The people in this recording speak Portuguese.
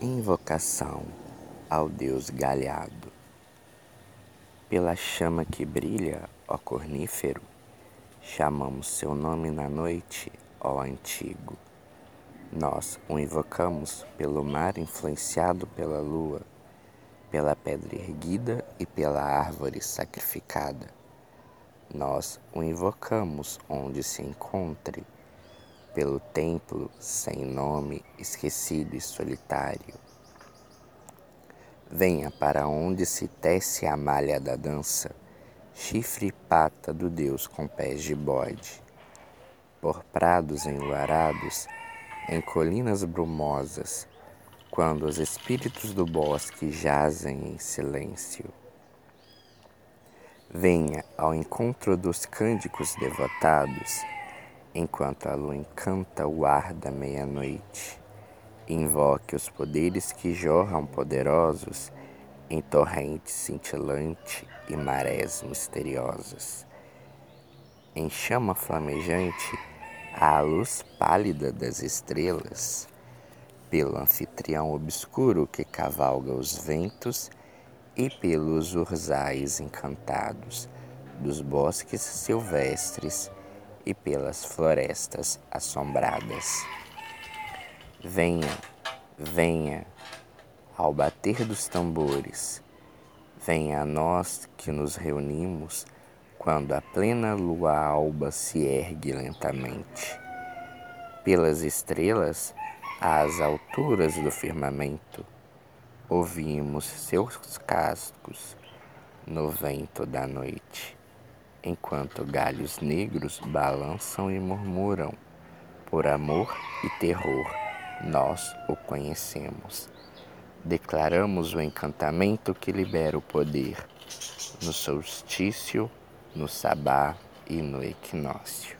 Invocação ao Deus Galhado. Pela chama que brilha, ó cornífero, chamamos seu nome na noite, ó antigo. Nós o invocamos pelo mar influenciado pela lua, pela pedra erguida e pela árvore sacrificada. Nós o invocamos onde se encontre pelo templo sem nome, esquecido e solitário. Venha para onde se tece a malha da dança, chifre e pata do Deus com pés de bode. Por prados enluarados, em colinas brumosas, quando os espíritos do bosque jazem em silêncio. Venha ao encontro dos cândicos devotados enquanto a lua encanta o ar da meia-noite. Invoque os poderes que jorram poderosos em torrente cintilante e marés misteriosas. Em chama flamejante, a luz pálida das estrelas, pelo anfitrião obscuro que cavalga os ventos e pelos urzais encantados dos bosques silvestres e pelas florestas assombradas. Venha, venha, ao bater dos tambores, venha a nós que nos reunimos quando a plena lua alba se ergue lentamente. Pelas estrelas, às alturas do firmamento, ouvimos seus cascos no vento da noite enquanto galhos negros balançam e murmuram. Por amor e terror, nós o conhecemos. Declaramos o encantamento que libera o poder no solstício, no sabá e no equinócio.